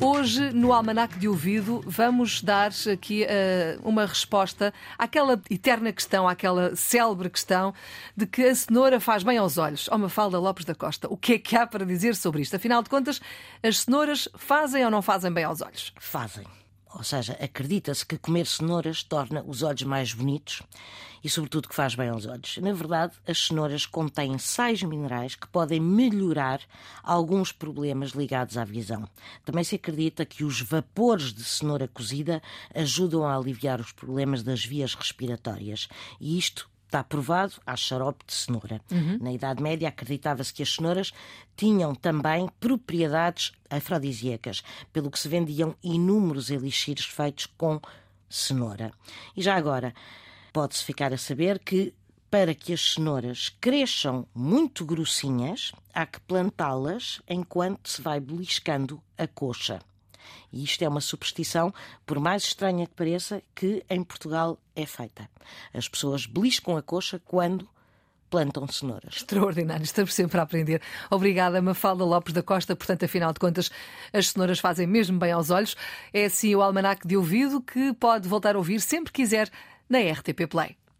Hoje, no Almanac de Ouvido, vamos dar aqui uh, uma resposta àquela eterna questão, àquela célebre questão de que a cenoura faz bem aos olhos. Oh, Mafalda Lopes da Costa, o que é que há para dizer sobre isto? Afinal de contas, as cenouras fazem ou não fazem bem aos olhos? Fazem. Ou seja, acredita-se que comer cenouras torna os olhos mais bonitos e, sobretudo, que faz bem aos olhos. Na verdade, as cenouras contêm sais minerais que podem melhorar alguns problemas ligados à visão. Também se acredita que os vapores de cenoura cozida ajudam a aliviar os problemas das vias respiratórias. E isto está provado, há xarope de cenoura. Uhum. Na Idade Média acreditava-se que as cenouras tinham também propriedades afrodisíacas, pelo que se vendiam inúmeros elixires feitos com cenoura. E já agora, pode-se ficar a saber que para que as cenouras cresçam muito grossinhas, há que plantá-las enquanto se vai beliscando a coxa. E isto é uma superstição, por mais estranha que pareça, que em Portugal é feita. As pessoas beliscam a coxa quando plantam cenouras. Extraordinário, estamos sempre a aprender. Obrigada, Mafalda Lopes da Costa. Portanto, afinal de contas, as cenouras fazem mesmo bem aos olhos. É assim o Almanac de Ouvido que pode voltar a ouvir sempre quiser na RTP Play.